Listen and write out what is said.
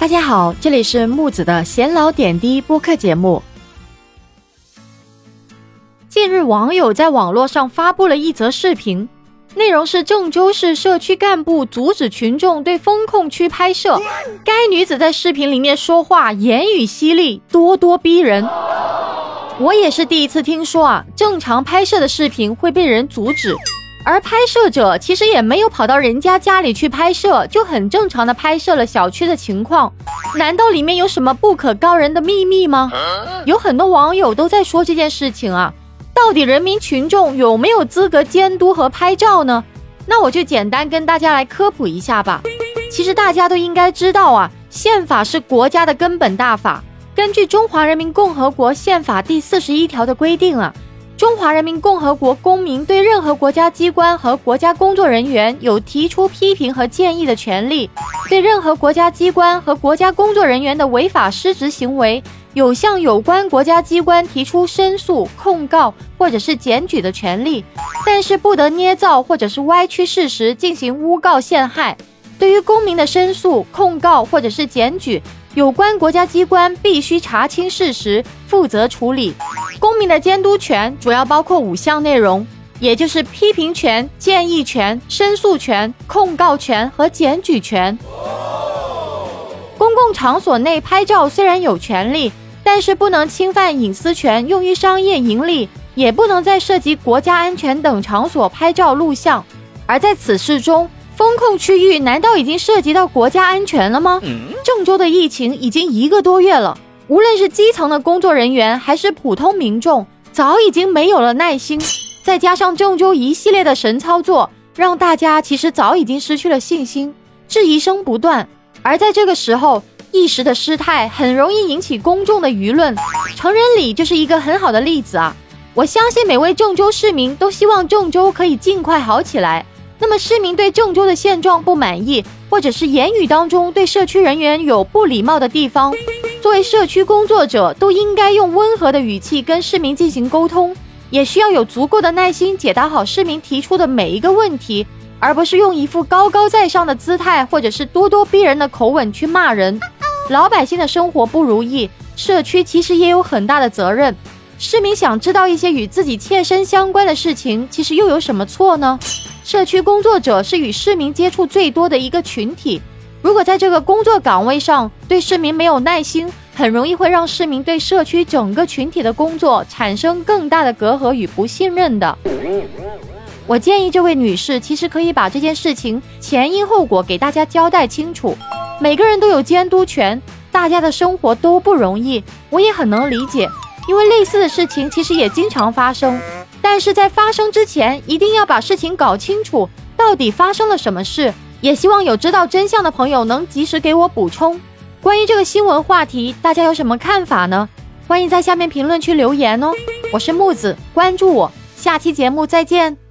大家好，这里是木子的闲聊点滴播客节目。近日，网友在网络上发布了一则视频，内容是郑州市社区干部阻止群众对风控区拍摄。该女子在视频里面说话，言语犀利，咄咄逼人。我也是第一次听说啊，正常拍摄的视频会被人阻止。而拍摄者其实也没有跑到人家家里去拍摄，就很正常的拍摄了小区的情况。难道里面有什么不可告人的秘密吗？有很多网友都在说这件事情啊，到底人民群众有没有资格监督和拍照呢？那我就简单跟大家来科普一下吧。其实大家都应该知道啊，宪法是国家的根本大法。根据《中华人民共和国宪法》第四十一条的规定啊。中华人民共和国公民对任何国家机关和国家工作人员有提出批评和建议的权利，对任何国家机关和国家工作人员的违法失职行为，有向有关国家机关提出申诉、控告或者是检举的权利，但是不得捏造或者是歪曲事实进行诬告陷害。对于公民的申诉、控告或者是检举，有关国家机关必须查清事实，负责处理。公民的监督权主要包括五项内容，也就是批评权、建议权、申诉权、控告权和检举权。公共场所内拍照虽然有权利，但是不能侵犯隐私权，用于商业盈利，也不能在涉及国家安全等场所拍照录像。而在此事中，风控区域难道已经涉及到国家安全了吗？郑州的疫情已经一个多月了，无论是基层的工作人员还是普通民众，早已经没有了耐心。再加上郑州一系列的神操作，让大家其实早已经失去了信心，质疑声不断。而在这个时候，一时的失态很容易引起公众的舆论。成人礼就是一个很好的例子啊！我相信每位郑州市民都希望郑州可以尽快好起来。那么市民对郑州的现状不满意，或者是言语当中对社区人员有不礼貌的地方，作为社区工作者，都应该用温和的语气跟市民进行沟通，也需要有足够的耐心解答好市民提出的每一个问题，而不是用一副高高在上的姿态，或者是咄咄逼人的口吻去骂人。老百姓的生活不如意，社区其实也有很大的责任。市民想知道一些与自己切身相关的事情，其实又有什么错呢？社区工作者是与市民接触最多的一个群体，如果在这个工作岗位上对市民没有耐心，很容易会让市民对社区整个群体的工作产生更大的隔阂与不信任的。我建议这位女士其实可以把这件事情前因后果给大家交代清楚。每个人都有监督权，大家的生活都不容易，我也很能理解，因为类似的事情其实也经常发生。但是在发生之前，一定要把事情搞清楚，到底发生了什么事。也希望有知道真相的朋友能及时给我补充。关于这个新闻话题，大家有什么看法呢？欢迎在下面评论区留言哦。我是木子，关注我，下期节目再见。